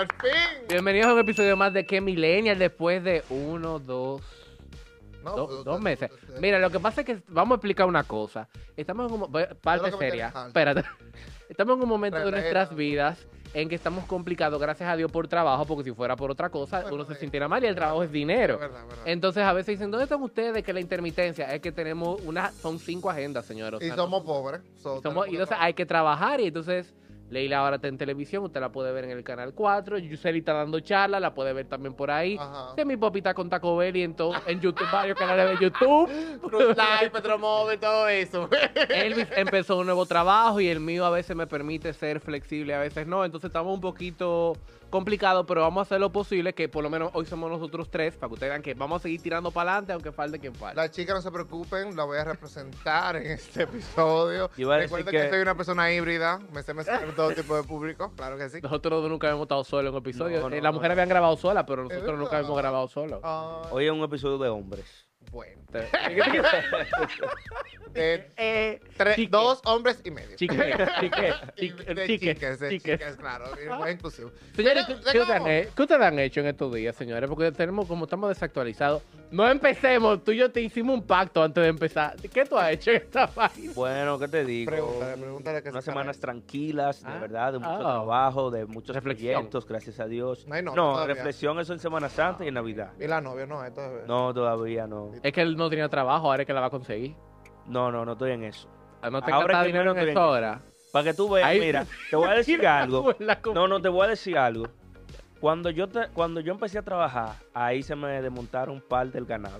al fin. Bienvenidos a un episodio más de Que Millennial después de uno, dos, No, do- pues, dos meses. Mira, lo que pasa es que vamos a explicar una cosa. Estamos en un, parte seria. Espérate. Estamos en un momento de nuestras vidas en que estamos complicados, gracias a Dios, por trabajo, porque si fuera por otra cosa, Bueno, uno se sintiera mal y el trabajo es dinero. verdad, es verdad. Entonces a veces dicen, ¿dónde están ustedes? Que la intermitencia es que tenemos una, son cinco agendas, señores. O y somos pobres. so, y somos- y entonces hay que trabajar y entonces Leila ahora está en televisión, usted la puede ver en el canal 4, Yuseli está dando charla, la puede ver también por ahí. Mi popita con Taco Bell y en, en YouTube, varios canales de YouTube. Fruit Life, Petromóvil, todo eso. Elvis empezó un nuevo trabajo y el mío a veces me permite ser flexible, a veces no. Entonces estamos un poquito complicados, pero vamos a hacer lo posible, que por lo menos hoy somos nosotros tres, para que ustedes vean que vamos a seguir tirando para adelante, aunque falte quien falte. Las chicas no se preocupen, la voy a representar en este episodio. Iba a decir Recuerden que... que- soy una persona híbrida, me sé mezclar con todo tipo de público, claro que sí. Nosotros nunca habíamos estado solos en un episodio. No, no, Eh, Las mujeres no. habían grabado solas, pero nosotros nunca habíamos grabado solos. Ah, Hoy es un episodio de hombres. Bueno. Eh, Eh, tres- chique. dos hombres y medio. Chique, chique, de chique, chiques, de chique. chicas, claro. inclusivo. Señores, ¿qué, Pero, qué ustedes han, hecho en estos días, señores? Porque tenemos, como estamos desactualizados, no empecemos. Tú y yo te hicimos un pacto antes de empezar. ¿Qué tú has hecho en esta página? Bueno, ¿qué te digo? Pregúntale, pregúntale que Unas se semanas tranquilas, de Ah, verdad, de mucho ah. trabajo, de muchos Reflexión. proyectos, gracias a Dios. No hay no, todavía. reflexión eso en Semana Santa y en Navidad. Y la novia, no, esto es... No, todavía no. Es que él no tenía trabajo, ahora es que la va a conseguir. No, no, no estoy en eso. Ah, No te Ahora que dinero en eso ahora. Para que tú veas, Ahí- mira, te voy a decir algo. No, no, te voy a decir algo. Cuando yo, te- cuando yo empecé a trabajar, ahí se me desmontaron un par del ganado.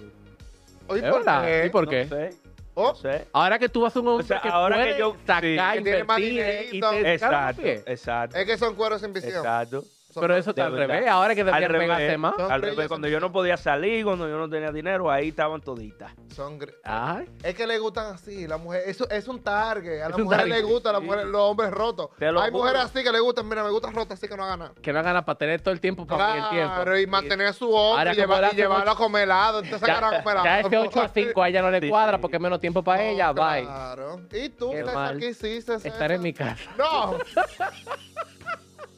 Oye, ¿Es ¿por verdad? qué? ¿Y por No qué? sé, Oh, no sé. Ahora que tú vas a un hombre O sea, que ahora que yo- sacar, sí. Que tiene más eh, y dinerito. Exacto, exacto, es que son cueros sin visión. exacto. Pero eso está al verdad. revés. Ahora que Al deberían revés. más. Al revés, cuando yo no podía salir, cuando yo no tenía dinero, ahí estaban toditas. Son Ay, Es que le gustan así, la mujer, eso es un target, a la mujer target, le gusta, a la sí. mujer, los hombres rotos. Te lo Hay juro. mujeres así que le gustan, mira, me gusta rota así que no hagan nada. que no hagan para tener todo el tiempo para el tiempo. Claro, y mantener a su hombre y, llevar- le y llevarlo a comer helado. Entonces sacar a comer Ya, ya helado. ese 8 a 5 a ella no le cuadra porque es menos tiempo para ella, No, bye. Claro. ¿Y tú, Qué hiciste? Estar en mi casa. No.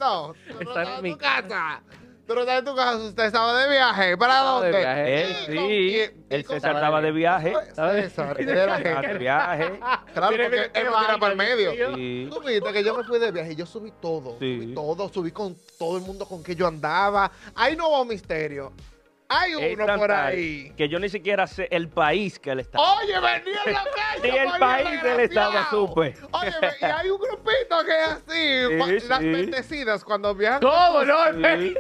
no. Tú no en mi tu casa. Tú no estás en tu casa. Usted estaba de viaje. ¿Para Estaba de dónde? viaje. Él ¿Y con sí, el César estaba de viaje. César, era de viaje. Claro, porque él tira vaina, para el medio. Tú viste que yo me fui de viaje y yo subí todo. Subí todo, subí con todo el mundo con que yo andaba. Ahí no un misterio. Hay uno por ahí. Que yo ni siquiera sé el país que él estaba. Oye, venía en la Ni calle. el coño, país del estado desgraciado. supe. Oye, y hay un grupito que es así. Sí, Las sí. bendecidas cuando viajan. ¿Cómo no? Sí.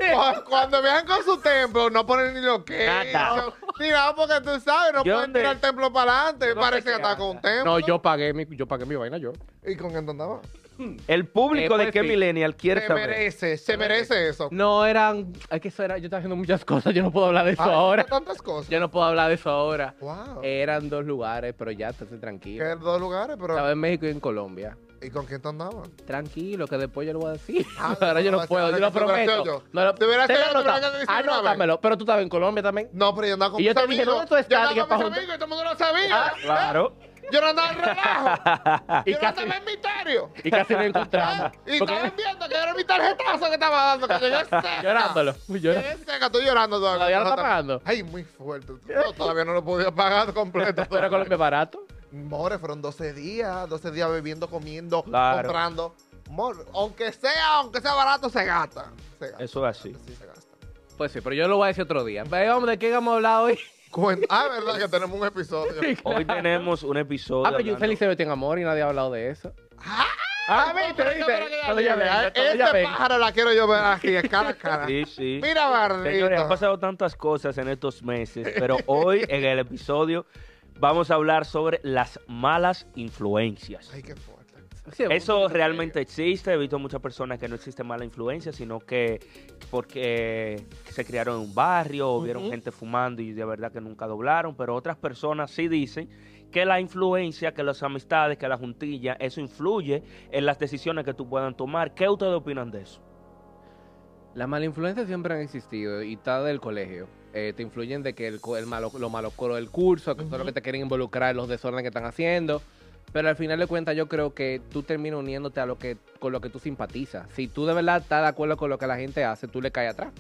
Cuando viajan con su templo, no ponen ni lo que Nada. Ni porque tú sabes, no Yo pueden tirar el templo para adelante. No Parece que está con un templo. No, yo pagué mi, yo pagué mi vaina yo. ¿Y con quién tú andabas? El público Eh, de pues qué sí. millennial quiere Se saber. merece, se merece eso. No eran. Es que eso era. Yo estaba haciendo muchas cosas. Yo no puedo hablar de eso Ay, ahora. tantas cosas. Yo no puedo hablar de eso ahora. Wow. Eran dos lugares, pero ya estoy tranquilo. ¿Qué dos lugares? Pero, Estaba en México y en Colombia. ¿Y con quién tú andabas? Tranquilo, que después yo lo voy a decir. Ah, ahora yo no puedo, yo lo que te prometo. yo. No lo, Te te te. Anótamelo. Pero tú estabas en Colombia también. No, pero yo andaba con Y yo te dije, amigos. ¿dónde tú estás? Yo andaba Dije, con mis amigos y todo el mundo lo sabía. Claro. Yo no andaba en relajo. Y yo casi- no andaba en misterio. Y casi lo encontramos. Y estaban viendo que era mi tarjetazo que estaba dando. Que llegué seca. Llorándolo. Llorando. Seca, estoy llorando todavía. ¿Todavía lo está pagando? Ay, muy fuerte. No, todavía no lo podía pagar completo. Pero Colombia barato. More, fueron 12 días, 12 días bebiendo, comiendo, Claro. comprando. More, aunque sea, aunque sea barato, se gasta. Se gasta. Eso es así. Sí, se gasta. Pues sí, pero yo lo voy a decir otro día. Pero, vamos, ¿de qué vamos a hablar hoy? Cuen- Ah, verdad que tenemos un episodio. Hoy tenemos un episodio. Ah, pero hablando- Yuseli se metió en amor y nadie ha hablado de eso. Ah, viste, Pero viste. ya Este pájaro la quiero yo ver aquí, cara a cara. Sí, sí. Mira, Señores, han pasado tantas cosas en estos meses, pero hoy en el episodio vamos a hablar sobre las malas influencias. Ay, qué fuerte. Sí, Eso realmente existe. He visto muchas personas que no existe mala influencia, sino que porque se criaron en un barrio o vieron gente fumando y de verdad que nunca doblaron. Pero otras personas sí dicen que la influencia, que las amistades, que la juntilla, eso influye en las decisiones que tú puedan tomar. ¿Qué ustedes opinan de eso? Las malas influencias siempre han existido y está del colegio. Eh, te influyen de que el, el malo, lo malo coro del curso, que todo lo que te quieren involucrar en los desórdenes que están haciendo. Pero al final de cuentas yo creo que tú terminas uniéndote a lo que con lo que tú simpatizas. Si tú de verdad estás de acuerdo con lo que la gente hace, tú le caes atrás.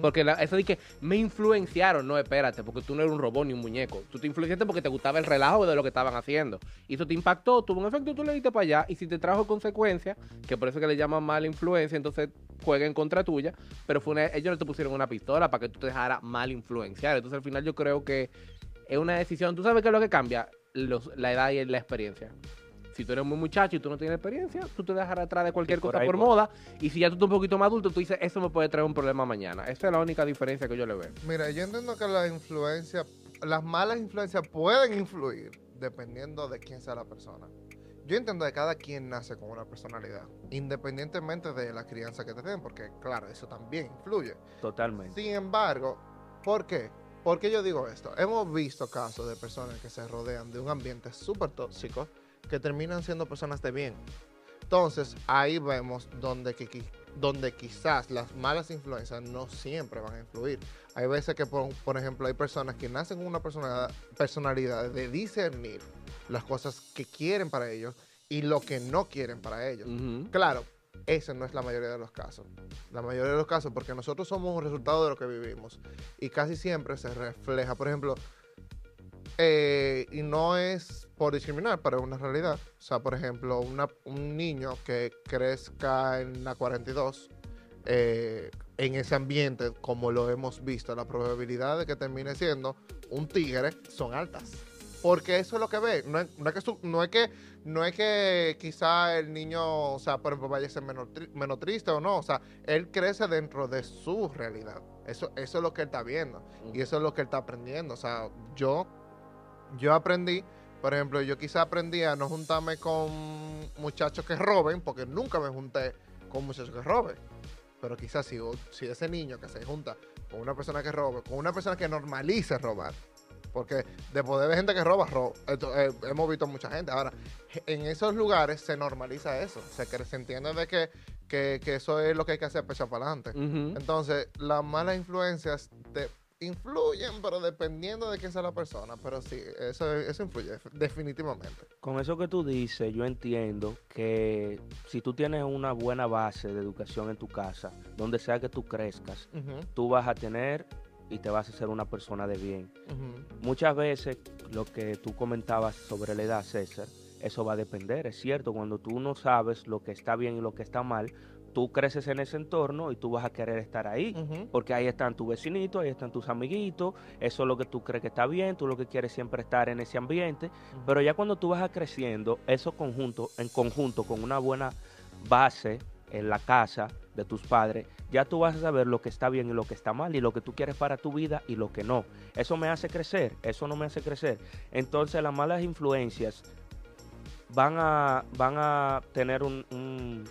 Porque la- eso de que me influenciaron, no, espérate, porque tú no eres un robot ni un muñeco. Tú te influenciaste porque te gustaba el relajo de lo que estaban haciendo. Y eso te impactó, tuvo un efecto, tú le diste para allá. Y si te trajo consecuencias, que por eso que le llaman mala influencia, entonces juega en contra tuya. Pero fue una- ellos no te pusieron una pistola para que tú te dejaras mal influenciar. Entonces al final yo creo que es una decisión. ¿Tú sabes qué es lo que cambia? Los- la edad y la experiencia. Si tú eres muy muchacho y tú no tienes experiencia, tú te dejarás atrás de cualquier Sí, por cosa por moda. Y si ya tú estás un poquito más adulto, tú dices, eso me puede traer un problema mañana. Esa es la única diferencia que yo le veo. Mira, yo entiendo que la influencia, las malas influencias pueden influir dependiendo de quién sea la persona. Yo entiendo que cada quien nace con una personalidad, independientemente de la crianza que te den, porque claro, eso también influye. Totalmente. Sin embargo, ¿por qué? ¿Por qué yo digo esto? Hemos visto casos de personas que se rodean de un ambiente súper tóxico que terminan siendo personas de bien. Entonces, ahí vemos donde, donde quizás las malas influencias no siempre van a influir. Hay veces que, por, por ejemplo, hay personas que nacen con una personalidad, personalidad de discernir las cosas que quieren para ellos y lo que no quieren para ellos. Claro, ese no es la mayoría de los casos. La mayoría de los casos, porque nosotros somos un resultado de lo que vivimos. Y casi siempre se refleja, por ejemplo, eh, y no es por discriminar, pero es una realidad. O sea, por ejemplo, un niño que crezca en la 42, eh, en ese ambiente, como lo hemos visto, la probabilidad de que termine siendo un tigre son altas. Porque eso es lo que ve. No es, no es que, no es que no es que quizá el niño, o sea, por ejemplo, vaya a ser menos, tri- menos triste o no. O sea, él crece dentro de su realidad. Eso, eso es lo que él está viendo. Y eso es lo que él está aprendiendo. O sea, yo, yo aprendí, por ejemplo, yo quizá aprendí a no juntarme con muchachos que roben, porque nunca me junté con muchachos que roben. Pero quizás si, si ese niño que se junta con una persona que robe, con una persona que normalice robar, porque de poder ver gente que roba, roba. Eh, hemos visto mucha gente. Ahora, en esos lugares se normaliza eso. Se, se entiende de que, que, que eso es lo que hay que hacer para echar para adelante. Entonces, las malas influencias te influyen, pero dependiendo de quién sea la persona. Pero sí, eso, eso influye, def- definitivamente. Con eso que tú dices, yo entiendo que si tú tienes una buena base de educación en tu casa, donde sea que tú crezcas, tú vas a tener y te vas a ser una persona de bien. Muchas veces lo que tú comentabas sobre la edad, César, eso va a depender, es cierto, cuando tú no sabes lo que está bien y lo que está mal, tú creces en ese entorno y tú vas a querer estar ahí. Porque ahí están tus vecinitos, ahí están tus amiguitos, eso es lo que tú crees que está bien, tú lo que quieres siempre estar en ese ambiente, pero ya cuando tú vas creciendo, eso conjunto, en conjunto con una buena base en la casa de tus padres, ya tú vas a saber lo que está bien y lo que está mal y lo que tú quieres para tu vida y lo que no. Eso me hace crecer, eso no me hace crecer. Entonces las malas influencias van a, van a tener un, un-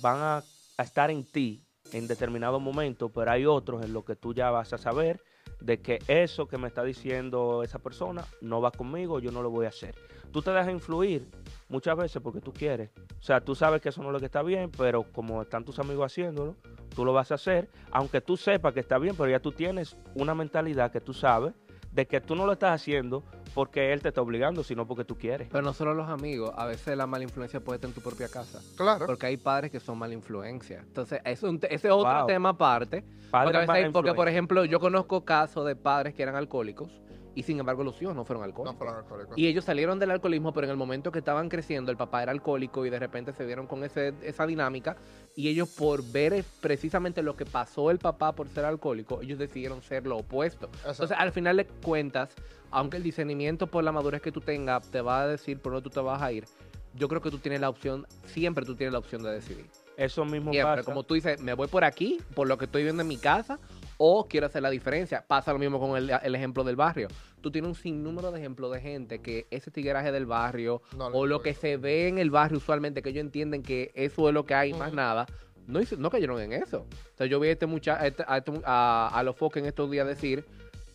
van a, a estar en ti en determinado momento, pero hay otros en los que tú ya vas a saber de que eso que me está diciendo esa persona no va conmigo, yo no lo voy a hacer. Tú te dejas influir muchas veces porque tú quieres. O sea, tú sabes que eso no es lo que está bien, pero como están tus amigos haciéndolo, tú lo vas a hacer, aunque tú sepas que está bien, pero ya tú tienes una mentalidad que tú sabes de que tú no lo estás haciendo porque él te está obligando, sino porque tú quieres. Pero no solo los amigos, a veces la mala influencia puede estar en tu propia casa. Claro. Porque hay padres que son mala influencia. Entonces, es un ese es otro Wow. tema aparte. Padre Porque, a veces mala hay- porque, por ejemplo, yo conozco casos de padres que eran alcohólicos y sin embargo los hijos no fueron No alcohólicos. fueron alcohólicos. Y ellos salieron del alcoholismo, pero en el momento que estaban creciendo, el papá era alcohólico y de repente se vieron con ese, esa dinámica. Y ellos, por ver precisamente lo que pasó el papá por ser alcohólico, ellos decidieron ser lo opuesto. Exacto. Entonces, al final de cuentas, aunque el discernimiento por la madurez que tú tengas te va a decir por dónde tú te vas a ir, yo creo que tú tienes la opción, siempre tú tienes la opción de decidir. Eso mismo Siempre, pasa. como tú dices, me voy por aquí, por lo que estoy viendo en mi casa, o quiero hacer la diferencia. Pasa lo mismo con el, el ejemplo del barrio. Tú tienes un sinnúmero de ejemplos de gente que ese tigueraje del barrio, No o lo que se ve en el barrio usualmente, que ellos entienden que eso es lo que hay más nada, no, hizo- no cayeron en eso. O sea, yo vi a este mucha, a, este- a, este a- a los foques en estos días decir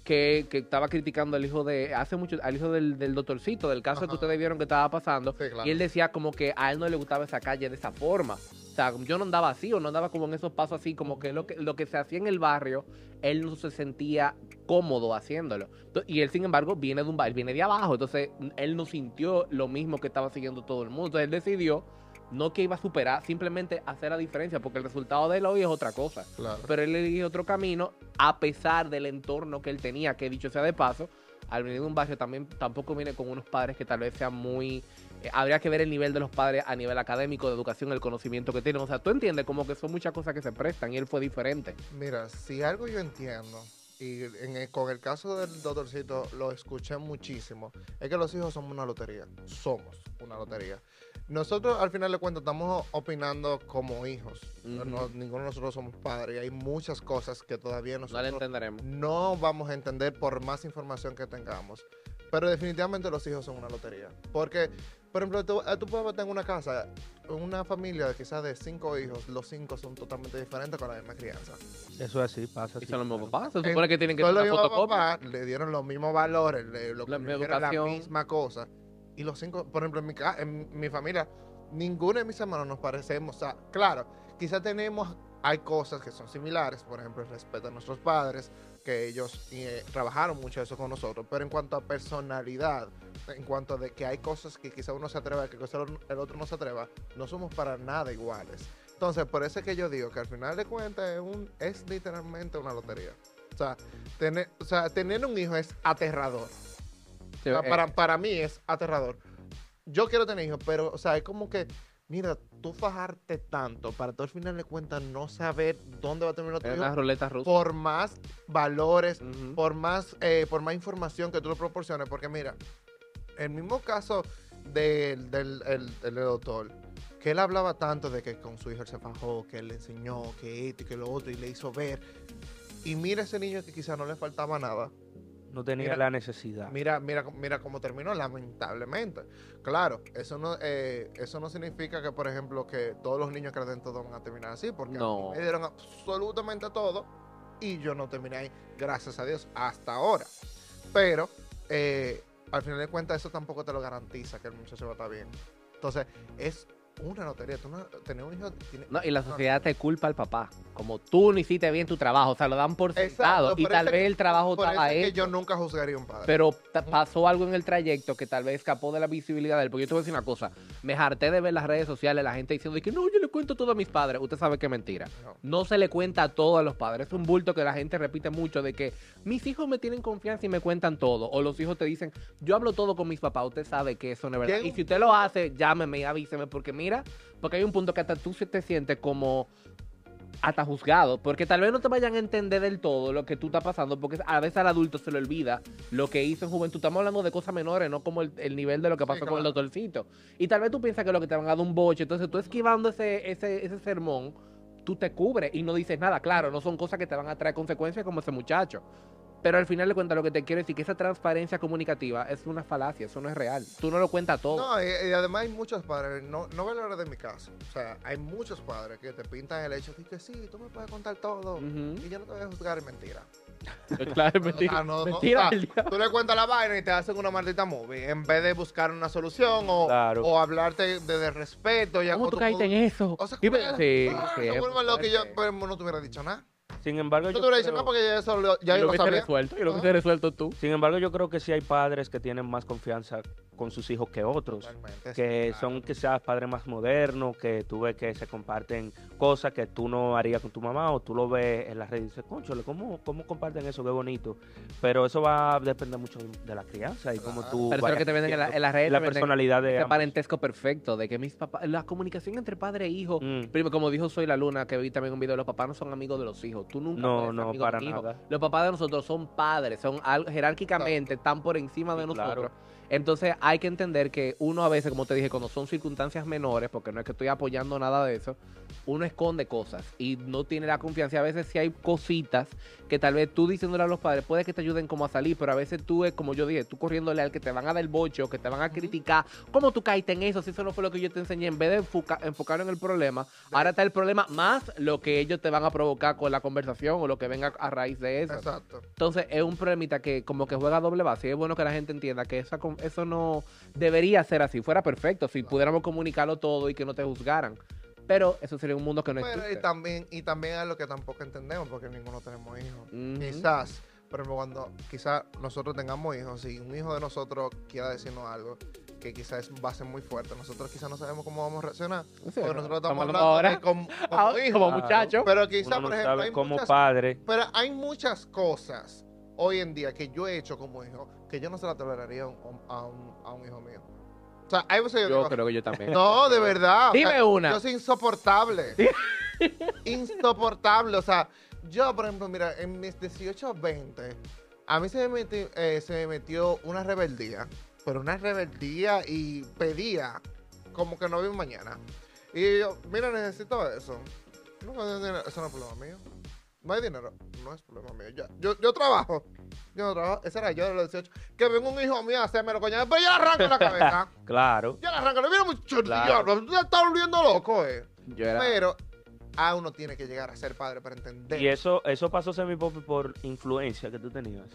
que, que estaba criticando al hijo de, hace mucho, al hijo del, del doctorcito, del caso que ustedes vieron que estaba pasando, Sí, claro. y él decía como que a él no le gustaba esa calle de esa forma. Sea, yo no andaba así o no andaba como en esos pasos así, como que lo que, lo que se hacía en el barrio, él no se sentía cómodo haciéndolo. Y él, sin embargo, viene de un ba- él viene de abajo, entonces él no sintió lo mismo que estaba siguiendo todo el mundo. Entonces él decidió no que iba a superar, simplemente hacer la diferencia, porque el resultado de él hoy es otra cosa. Claro. Pero él eligió otro camino a pesar del entorno que él tenía, que dicho sea de paso, al venir de un barrio también tampoco viene con unos padres que tal vez sean muy... eh, habría que ver el nivel de los padres a nivel académico, de educación, el conocimiento que tienen. O sea, tú entiendes como que son muchas cosas que se prestan y él fue diferente. Mira, si algo yo entiendo, y en el- con el caso del doctorcito lo escuché muchísimo, es que los hijos somos una lotería. Somos una lotería. Nosotros al final de cuentas estamos opinando como hijos. No- ninguno de nosotros somos padres y hay muchas cosas que todavía No nosotros entenderemos. no vamos a entender por más información que tengamos. Pero definitivamente los hijos son una lotería. Porque, por ejemplo, tú, eh, tú puedes tener una casa, una familia quizás de cinco hijos, los cinco son totalmente diferentes con la misma crianza. Eso es así, pasa Y son los mismos papás. Se supone que tienen que ser papás le dieron los mismos valores, le, lo, La misma dieron la educación. misma cosa. Y los cinco, por ejemplo, en mi, en mi familia, ninguno de mis hermanos nos parecemos. O sea, claro, quizás tenemos, hay cosas que son similares, por ejemplo, el respeto a nuestros padres, que ellos eh, trabajaron mucho eso con nosotros, pero en cuanto a personalidad, en cuanto a de que hay cosas que quizás uno se atreva, que el otro no se atreva, no somos para nada iguales. Entonces, por eso es que yo digo que al final de cuentas es, un, es literalmente una lotería. O sea, tener, o sea, tener un hijo es aterrador. Sí, O sea, eh, para, para mí es aterrador. Yo quiero tener hijos, pero, o sea, es como que, mira, tú fajarte tanto para tú al final de cuentas no saber dónde va a terminar tu hijo, una ruleta rusa. por más valores, por más, eh, por más información que tú le proporciones, porque mira, el mismo caso del, del, el- doctor, que él hablaba tanto de que con su hijo él se fajó, que él le enseñó, que esto y que lo otro, y le hizo ver. Y mira ese niño que quizás no le faltaba nada. No tenía Mira, la necesidad. Mira, mira, mira cómo terminó, lamentablemente. Claro, eso no, eh, eso no significa que, por ejemplo, que todos los niños que dentro van a terminar así, porque a mí No. me dieron absolutamente todo y yo no terminé ahí, gracias a Dios, hasta ahora. Pero, eh, al final de cuentas, eso tampoco te lo garantiza que el muchacho va a estar bien. Entonces, es una lotería. Tú no, tener un hijo tiene- No, y la sociedad te culpa al papá. Como tú no hiciste bien tu trabajo, o sea, lo dan por sentado. y tal vez que- el trabajo estaba es que hecho. yo nunca juzgaría a un padre. Pero pasó algo en el trayecto que tal vez escapó de la visibilidad de él. Porque yo te voy a decir una cosa. Me harté de ver las redes sociales, la gente diciendo que no, yo le cuento todo a mis padres. Usted sabe que es mentira. No. No se le cuenta a todos los padres. Es un bulto que la gente repite mucho de que mis hijos me tienen confianza y me cuentan todo. O los hijos te dicen, yo hablo todo con mis papás. Usted sabe que eso no es verdad. Y si usted lo hace, llámeme y avíseme. Porque mira, porque hay un punto que hasta tú se te sientes como hasta juzgado, porque tal vez no te vayan a entender del todo lo que tú estás pasando, porque a veces al adulto se le olvida lo que hizo en juventud. Estamos hablando de cosas menores, no como el, el nivel de lo que Sí, pasó con el doctorcito. Y tal vez tú piensas que lo que te van a dar un boche, entonces tú esquivando ese, ese, ese sermón, tú te cubres y no dices nada. Claro, no son cosas que te van a traer consecuencias como ese muchacho. Pero al final de cuentas lo que te quiero decir que esa transparencia comunicativa es una falacia, eso no es real. Tú no lo cuentas todo. No, y, y además hay muchos padres, no, no voy a hablar de mi caso, o sea, hay muchos padres que te pintan el hecho de que sí, tú me puedes contar todo y yo no te voy a juzgar, es mentira. Claro, O mentira. sea, no- no, mentira o sea, del diablo. Tú le cuentas la vaina y te hacen una maldita movie, en vez de buscar una solución o, Claro. o hablarte de, de respeto. Ya ¿Cómo tú caíste en eso? O sea, Y ¿cómo me- era? sí, Ah, sí, vuelve loco y yo pues, no te hubiera dicho nada. Sin embargo, Yo yo te hubiera dicho creo- nada porque ya, eso lo, ya y yo lo lo hubiese sabía. resuelto, y lo Ajá. hubiese resuelto tú. Sin embargo, yo creo que sí hay padres que tienen más confianza con sus hijos que otros. Totalmente, sí, que claro. son quizás padres más modernos, que tú ves que se comparten cosas que tú no harías con tu mamá o tú lo ves en las redes y dices, conchole, ¿cómo, ¿cómo comparten eso? Qué bonito. Pero eso va a depender mucho de la crianza y cómo tú Pero eso es lo vayas que te venden en, la- en las redes. la personalidad de Ese ambos. parentesco perfecto, de que mis papás, la comunicación entre padre e hijo, Mm. primero, como dijo Soy la Luna, que vi también un video, los papás no son amigos de los hijos. Tú nunca No, no, amigo de para hijo. nada. Los papás de nosotros son padres, son jerárquicamente, están por encima de Sí, nosotros. claro. Entonces hay que entender que uno a veces, como te dije, cuando son circunstancias menores, porque no es que estoy apoyando nada de eso, uno esconde cosas y no tiene la confianza. Y a veces sí hay cositas que tal vez tú diciéndole a los padres puede que te ayuden como a salir, pero a veces tú es como yo dije, tú corriéndole al que te van a dar el bocho, que te van a criticar, ¿cómo tú caíste en eso? Si eso no fue lo que yo te enseñé, en vez de enfoca- enfocar en el problema, ahora está el problema más lo que ellos te van a provocar con la conversación o lo que venga a raíz de eso. Exacto. Entonces es un problemita que como que juega doble base y es bueno que la gente entienda que esa, eso no debería ser así. Fuera perfecto si pudiéramos comunicarlo todo y que no te juzgaran. Pero eso sería un mundo que no Pero y existe. también, y también es lo que tampoco entendemos porque ninguno tenemos hijos. Quizás por ejemplo, cuando quizá nosotros tengamos hijos, si un hijo de nosotros quiera decirnos algo que quizás va a ser muy fuerte, nosotros quizás no sabemos cómo vamos a reaccionar. Sí, Porque nosotros estamos hablando ahora como, como Ah, como muchacho. Pero quizá, Uno no por ejemplo, hay como muchas, padre. pero hay muchas cosas hoy en día que yo he hecho como hijo que yo no se la toleraría a un, a un- a un hijo mío. O sea, hay veces yo digo, creo que yo también. no, de verdad. o Dime sea, una. Yo soy insoportable. insoportable. O sea, yo, por ejemplo, mira, en mis 18, 20, a mí se me, meti- eh, se me metió una rebeldía. Pero una rebeldía y pedía como que no vi un mañana. Y yo, mira, necesito eso. No, eso no es problema mío. No hay dinero. No es problema mío. Yo, yo, yo trabajo. Yo no trabajo. Ese era yo de los 18. Que venga un hijo mío a hacerme lo coño. Pero yo le arranco la cabeza. Claro. Yo le arranco. Le mira mucho Claro. diablo. Tú te estás volviendo loco, eh. Yo era. Pero a uno tiene que llegar a ser padre para entender. Y eso, eso pasó semi popi por influencia que tú tenías.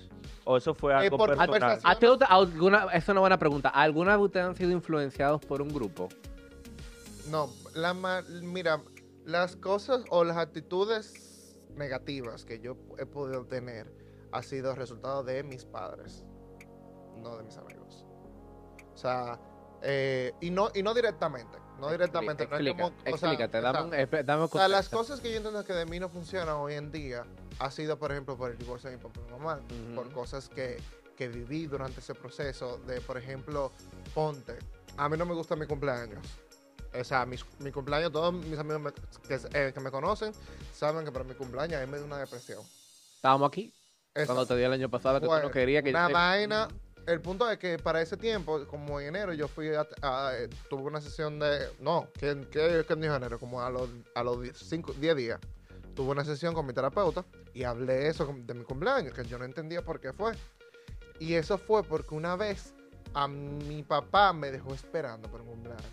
O eso fue algo Eh, por personal. ¿A ti usted- alguna, es una buena pregunta. ¿Alguna de ustedes han sido influenciados por un grupo? No, la mira, las cosas o las actitudes negativas que yo he podido tener ha sido resultado de mis padres, no de mis amigos. O sea, eh, y no y no directamente, no directamente. no es como- explícate, o sea, dame, un- dame un O sea, las cosas que yo entiendo que de mí no funcionan hoy en día ha sido, por ejemplo, por el divorcio de mi papá y mamá, Ujú. por cosas que, que viví durante ese proceso de, por ejemplo, ponte, a mí no me gusta mi cumpleaños. O sea, mi cumpleaños, todos mis amigos me- que, eh, que me conocen saben que para mi cumpleaños a mí me dio una depresión. Estábamos aquí cuando te di el año pasado que tú no querías que yo una te- vaina. El punto es que para ese tiempo, como en enero, yo fui a, a- tuve una sesión de. No, ¿qué, qué, qué dijo enero? Como a los, a los 10 días. Tuve una sesión con mi terapeuta y hablé eso de mi cumpleaños, que yo no entendía por qué fue. Y eso fue porque una vez a mi papá me dejó esperando por un cumpleaños.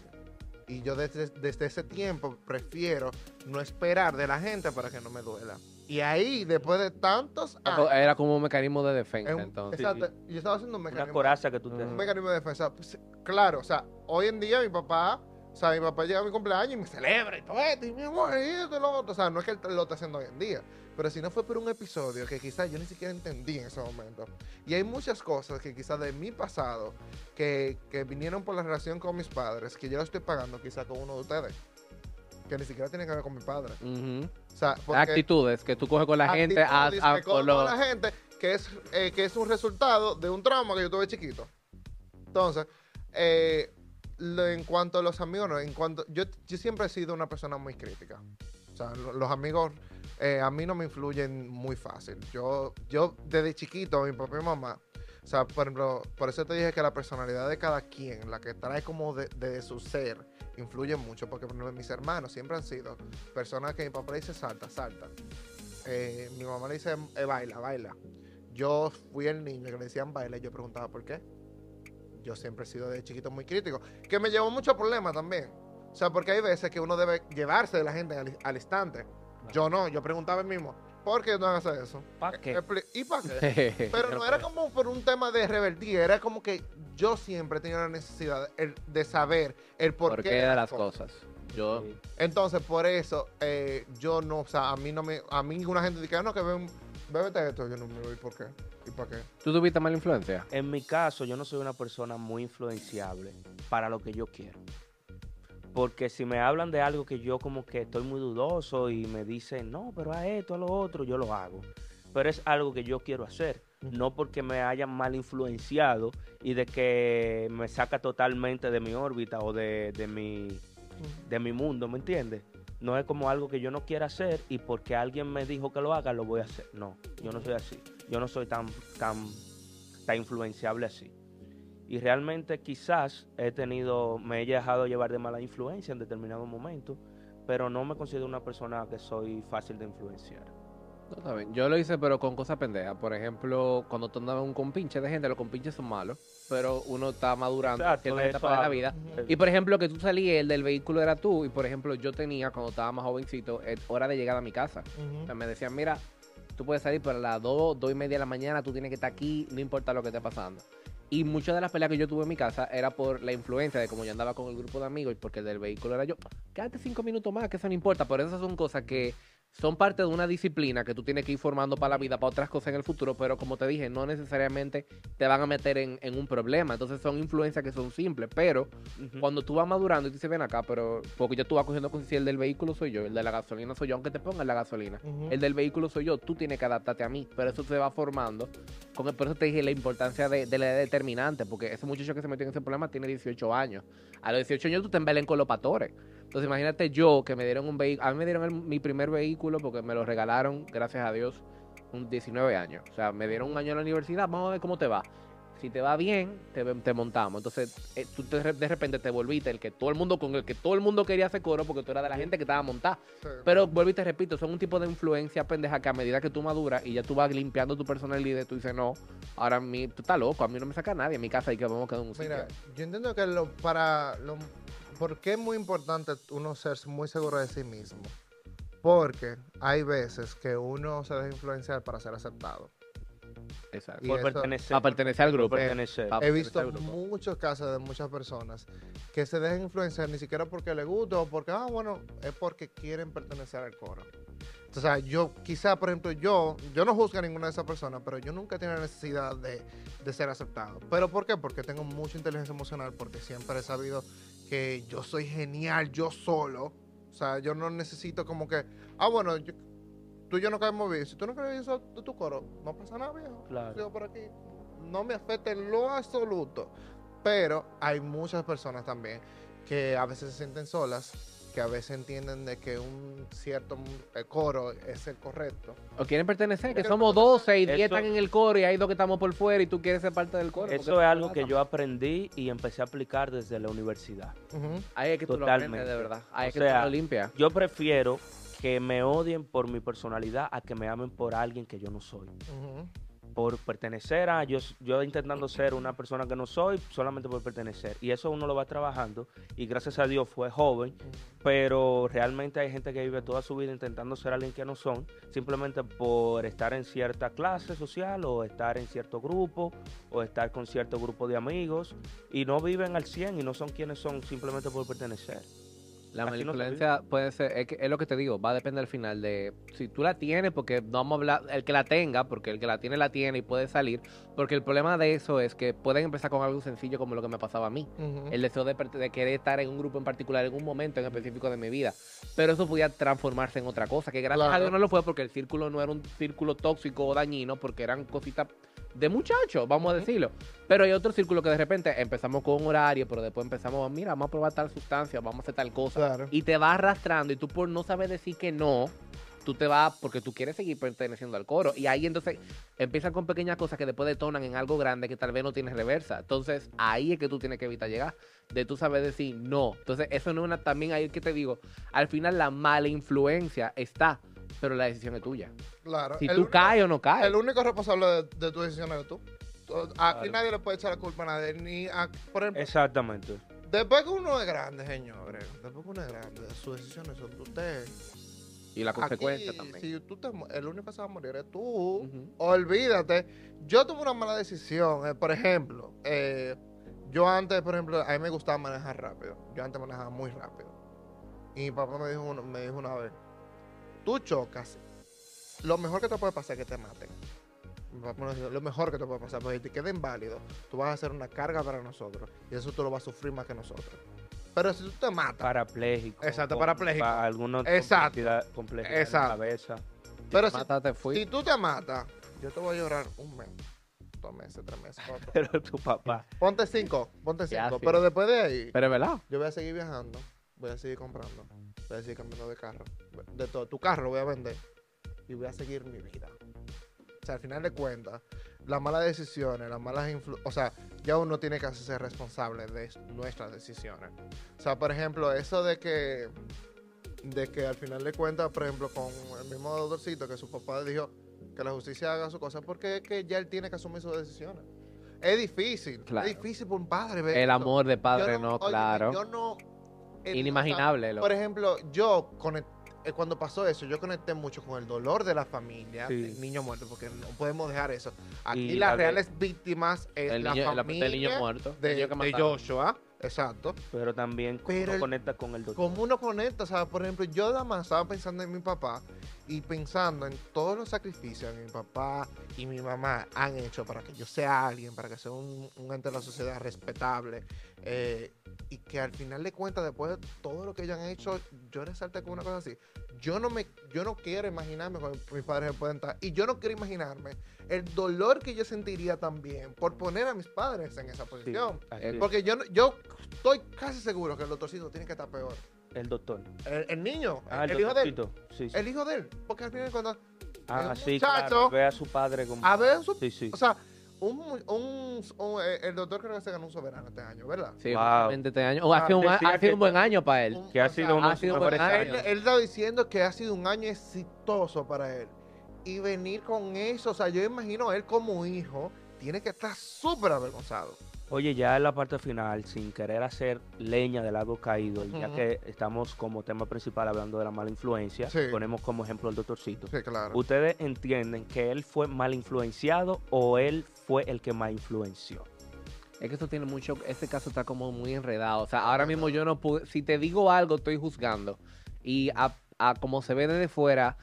Y yo desde, desde ese tiempo prefiero no esperar de la gente para que no me duela. Y ahí, después de tantos años. Era como un mecanismo de defensa, entonces. exacto. Yo estaba haciendo un Una mecanismo, coraza que tú Mm. te... un mecanismo de defensa. Pues, claro, o sea, hoy en día mi papá, o sea, mi papá llega a mi cumpleaños y me celebra y todo esto, y mi amor, y esto y lo otro. O sea, no es que él lo está haciendo hoy en día, pero si no fue por un episodio que quizás yo ni siquiera entendí en ese momento. Y hay muchas cosas que quizás de mi pasado que, que vinieron por la relación con mis padres, que yo lo estoy pagando quizás con uno de ustedes, que ni siquiera tiene que ver con mi padre. Ujú. O sea, Actitudes que tú coges con la gente a, a- que con lo- la gente que es, eh, que es un resultado de un trauma que yo tuve chiquito. Entonces, eh, en cuanto a los amigos, no, en cuanto yo, yo siempre he sido una persona muy crítica. O sea, lo- los amigos eh, a mí no me influyen muy fácil. Yo, yo desde chiquito, mi y mamá, o sea, por ejemplo, por eso te dije que la personalidad de cada quien, la que trae como de, de su ser, influye mucho, porque mis hermanos siempre han sido personas que mi papá le dice salta, salta. Eh, mi mamá le dice eh, baila, baila. Yo fui el niño que le decían baila y yo preguntaba por qué. Yo siempre he sido de chiquito muy crítico, que me llevó muchos problemas también. O sea, porque hay veces que uno debe llevarse de la gente al, al instante. Yo no, yo preguntaba el mismo, ¿por qué no hacer eso? ¿Para qué? ¿Y para qué? Pero no era como por un tema de rebeldía, era como que yo siempre tenía la necesidad el- de saber el por, ¿Por qué de las cosas? Yo. Entonces, por eso, eh, yo no, o sea, a mí no me, a mí ninguna gente dice, "Ah, no, que ven, bébete esto, yo no me voy, ¿por qué? ¿Y para qué? ¿tú tuviste mala influencia? En mi caso, yo no soy una persona muy influenciable para lo que yo quiero. Porque si me hablan de algo que yo como que estoy muy dudoso y me dicen, no, pero a esto, a lo otro, yo lo hago. Pero es algo que yo quiero hacer. No porque me hayan mal influenciado y de que me saca totalmente de mi órbita o de, de mi, de mi mundo, ¿me entiendes? No es como algo que yo no quiera hacer y porque alguien me dijo que lo haga, lo voy a hacer. No, yo no soy así. Yo no soy tan, tan, tan influenciable así. Y realmente quizás he tenido, me he dejado llevar de mala influencia en determinado momento, pero no me considero una persona que soy fácil de influenciar. No, está bien. Yo lo hice, pero con cosas pendejas. Por ejemplo, cuando tú andabas en un compinche de gente, los compinches son malos, pero uno está madurando en Exacto, cierta eso etapa de la vida. Y por ejemplo, que tú salías, el del vehículo era tú, y por ejemplo, yo tenía, cuando estaba más jovencito, hora de llegar a mi casa. O sea, me decían, mira, tú puedes salir, pero las 2, 2 y media de la mañana tú tienes que estar aquí, no importa lo que esté pasando. Y muchas de las peleas que yo tuve en mi casa era por la influencia de como yo andaba con el grupo de amigos y porque el del vehículo era yo. Quédate cinco minutos más, que eso no importa. Pero esas son cosas que son parte de una disciplina que tú tienes que ir formando para la vida, para otras cosas en el futuro, pero como te dije, no necesariamente te van a meter en, en un problema. Entonces son influencias que son simples, pero cuando tú vas madurando y te dices, ven acá, pero porque yo tú vas cogiendo conciencia, el del vehículo soy yo, el de la gasolina soy yo, aunque te pongan la gasolina. El del vehículo soy yo, tú tienes que adaptarte a mí, pero eso se va formando. Con el- por eso te dije la importancia de, de la edad determinante, porque ese muchacho que se metió en ese problema tiene 18 años. A los 18 años tú te embelen con los patores. Entonces imagínate yo que me dieron un vehículo, a mí me dieron el- mi primer vehículo porque me lo regalaron, gracias a Dios, un 19 años. O sea, me dieron un año en la universidad, vamos a ver cómo te va. Si te va bien, te, te montamos. Entonces, eh, tú te- de repente te volviste el que todo el mundo con el que todo el mundo quería hacer coro porque tú eras de la gente que estaba montada. Sí. Pero vuelvo y te repito, son un tipo de influencia pendeja que a medida que tú maduras y ya tú vas limpiando tu personalidad, tú dices, no, ahora a mí, tú estás loco, a mí no me saca nadie, en mi casa hay que vamos a quedar un sitio. Mira, yo entiendo que lo, para lo, ¿por qué es muy importante uno ser muy seguro de sí mismo? Porque hay veces que uno se deja influenciar para ser aceptado. Exacto. por eso- pertenecer. Para pertenecer al por grupo. pertenecer. He pertenecer visto al grupo. muchos casos de muchas personas que se dejan influenciar ni siquiera porque les gusta o porque, ah, bueno, es porque quieren pertenecer al coro. O sea, yo quizá, por ejemplo, yo, yo no juzgo a ninguna de esas personas, pero yo nunca he tenido la necesidad de, de ser aceptado. ¿Pero por qué? Porque tengo mucha inteligencia emocional, porque siempre he sabido que yo soy genial, yo solo. O sea, yo no necesito como que, ah, bueno, yo- tú y yo no caemos bien. Si tú no crees eso de tu coro, no pasa nada, viejo. Claro. Sigo por aquí. No me afecta en lo absoluto. Pero hay muchas personas también que a veces se sienten solas, que a veces entienden de que un cierto eh, coro es el correcto. O quieren pertenecer, que somos 12 y 10 Eso- están en el coro y hay dos que estamos por fuera y tú quieres ser parte del coro. Eso es algo que yo aprendí y empecé a aplicar desde la universidad. Ahí es que tú lo Totalmente. aprendes, de verdad. Ahí O es que sea, tú lo limpias. Yo prefiero que me odien por mi personalidad a que me amen por alguien que yo no soy. Por pertenecer a, yo, yo intentando ser una persona que no soy, solamente por pertenecer. Y eso uno lo va trabajando y gracias a Dios fue joven, pero realmente hay gente que vive toda su vida intentando ser alguien que no son, simplemente por estar en cierta clase social o estar en cierto grupo o estar con cierto grupo de amigos y no viven al 100 y no son quienes son simplemente por pertenecer. La Así influencia puede ser, es, que- es lo que te digo, va a depender al final de si tú la tienes, porque no vamos a hablar, el que la tenga, porque el que la tiene la tiene y puede salir, porque el problema de eso es que pueden empezar con algo sencillo como lo que me pasaba a mí, el deseo de, querer estar en un grupo en particular, en un momento en específico de mi vida, pero eso podía transformarse en otra cosa, que gracias a. Dios no lo fue porque el círculo no era un círculo tóxico o dañino, porque eran cositas de muchachos, vamos a decirlo. Pero hay otro círculo que de repente empezamos con un horario, pero después empezamos, mira, vamos a probar tal sustancia, vamos a hacer tal cosa Claro. y te va arrastrando y tú por no saber decir que no, tú te vas porque tú quieres seguir perteneciendo al coro y ahí entonces empiezan con pequeñas cosas que después detonan en algo grande que tal vez no tienes reversa. Entonces ahí es que tú tienes que evitar llegar, de tú saber decir no. Entonces eso no es una, también ahí que te digo, al final la mala influencia está, pero la decisión es tuya. Claro. Si El tú único- caes o no caes. El único responsable de, de tu decisión eres tú. Aquí Claro. nadie le puede echar la culpa a nadie. Ni a, por ejemplo, Exactamente. después que uno es grande, señores, después que uno es grande, sus decisiones son de usted. Y la consecuencia Aquí, también. Si tú te el único que se va a morir es tú. Olvídate. Yo tuve una mala decisión. eh, por ejemplo, eh, yo antes, por ejemplo, a mí me gustaba manejar rápido. Yo antes manejaba muy rápido. Y mi papá me dijo, uno- me dijo una vez, tú chocas, lo mejor que te puede pasar es que te maten. Mi papá me dijo, lo mejor que te puede pasar, porque si te queda inválido, tú vas a hacer una carga para nosotros. Y eso tú lo vas a sufrir más que nosotros. Pero si tú te matas, Parapléjico. Exacto, parapléjico. pa- alguna Exacto. complejidad, en Exacto. la cabeza. pero si, si tú te matas, yo te voy a llorar un mes, dos meses, tres meses. cuatro. Pero tu papá. Ponte cinco, ponte cinco. Pero después de ahí, Pero es verdad. yo voy a seguir viajando, voy a seguir comprando, voy a seguir cambiando de carro. De todo. Tu carro lo voy a vender y voy a seguir mi vida. O sea, al final de cuentas, las malas decisiones, las malas influencias, o sea, ya uno tiene que hacerse responsable de nuestras decisiones. O sea, por ejemplo, eso de que, de que al final de cuentas, por ejemplo, con el mismo doctorcito, que su papá dijo que la justicia haga su cosa, porque es que ya él tiene que asumir sus decisiones. Es difícil, Claro. es difícil por un padre ver El esto. amor de padre, Yo no, claro. Yo no. Eh, Inimaginable. lo- por ejemplo, yo eh, cuando pasó eso, yo conecté mucho con el dolor de la familia, Sí. del niño muerto, porque no podemos dejar eso. Aquí Y las la de- reales víctimas es el la niño, familia del niño muerto. de, el niño que de mataron. Joshua. Exacto. Pero también Pero uno el- conecta con el doctor. Como uno conecta, o sea, por ejemplo, yo nada más estaba pensando en mi papá y pensando en todos los sacrificios que mi papá y mi mamá han hecho para que yo sea alguien, para que sea un, un ente de la sociedad respetable, eh, y que al final de cuentas, después de todo lo que ellos han hecho, yo resalte con una cosa así. Yo no me, yo no quiero imaginarme cuando mis padres se pueden estar, y yo no quiero imaginarme el dolor que yo sentiría también por poner a mis padres en esa Sí, posición. es. Porque yo, yo estoy casi seguro que el doctorcito tiene que estar peor. El doctor. El, el niño, Ah, el, hijo de él. doctorcito. Sí, sí. El hijo de él. Porque al final de cuentas, Ah, sí, muchacho- claro, ve a su padre como... a ver, su- Sí, sí. o sea, un, un- un- eh, el doctor creo que se ganó un soberano este año, ¿verdad? Sí, Wow. este año. Oh, ha Ah, sido un, a- ha sido que- un buen año para él. Un- que ha o sido ha un buen año. Él, está diciendo que ha sido un año exitoso para él. Y venir con eso, o sea, yo imagino él como hijo, tiene que estar súper avergonzado. Oye, ya en la parte final, sin querer hacer leña del árbol caído, y ya que estamos como tema principal hablando de la mala influencia, Sí. ponemos como ejemplo al doctorcito. Sí, claro. ¿Ustedes entienden que él fue mal influenciado o él fue el que más influenció? Es que esto tiene mucho, este caso está como muy enredado. O sea, ahora mismo yo no pude, si te digo algo, estoy juzgando. Y a, a como se ve desde fuera,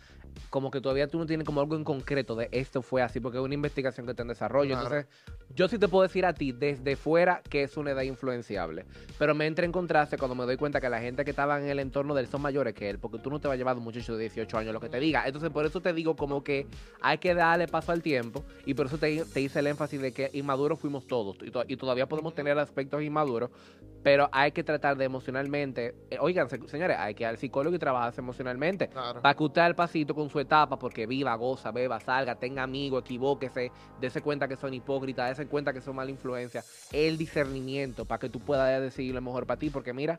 como que todavía tú no tienes como algo en concreto de esto fue así, porque es una investigación que está en desarrollo. Claro. Entonces, yo sí te puedo decir a ti desde fuera que es una edad influenciable. Pero me entra en contraste cuando me doy cuenta que la gente que estaba en el entorno de él son mayores que él, porque tú no te vas a llevar un muchacho de 18 años lo que te diga. Entonces, por eso te digo como que hay que darle paso al tiempo y por eso te, te hice el énfasis de que inmaduros fuimos todos y, to- y todavía podemos tener aspectos inmaduros, pero hay que tratar de emocionalmente, eh, oigan, se- señores, hay que ir al psicólogo y trabajarse emocionalmente. Claro. Para que usted al pasito con su etapa, porque viva, goza, beba, salga, tenga amigos, equivóquese, dése cuenta que son hipócritas, dése cuenta que son mala influencia. El discernimiento para que tú puedas decidir lo mejor para ti, porque mira,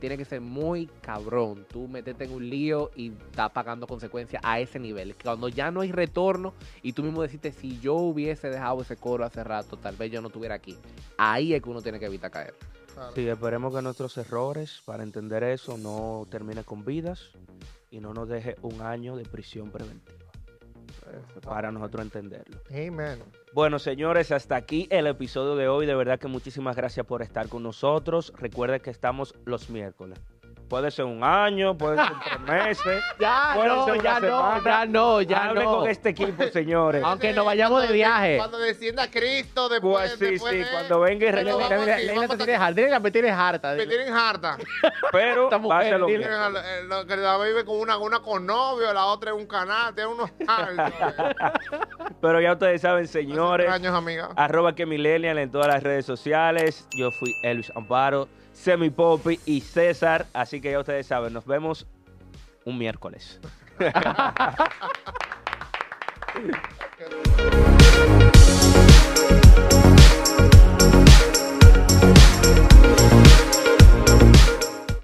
tiene que ser muy cabrón. Tú metete en un lío y estás pagando consecuencias a ese nivel. Cuando ya no hay retorno y tú mismo deciste, si yo hubiese dejado ese coro hace rato, tal vez yo no estuviera aquí. Ahí es que uno tiene que evitar caer. claro. Sí, esperemos que nuestros errores para entender eso no terminen con vidas y no nos deje un año de prisión preventiva. Para nosotros entenderlo. Amen. Bueno, señores, hasta aquí el episodio de hoy. De verdad que muchísimas gracias por estar con nosotros. Recuerden que estamos los miércoles. Puede ser un año, puede ser tres meses. Ya Puede no, ser una ya no, semana. ya no, ya Hablen no. con este equipo, señores. Aunque nos vayamos de viaje. Cuando descienda Cristo, después, Pues sí, después sí, de- cuando venga y regrese. Leila te tiene harta, dile, me tienes harta. Me tienen harta. Pero Esta va a ser mujer, lo mismo. Lo que la vive con una, una con novio, la otra en un canal, tiene unos. Pero ya ustedes saben, señores. años, amiga. Arroba que millennial en todas las redes sociales. Yo fui Elvis Amparo, Semi Poppy y César. Así que ya ustedes saben, nos vemos un miércoles.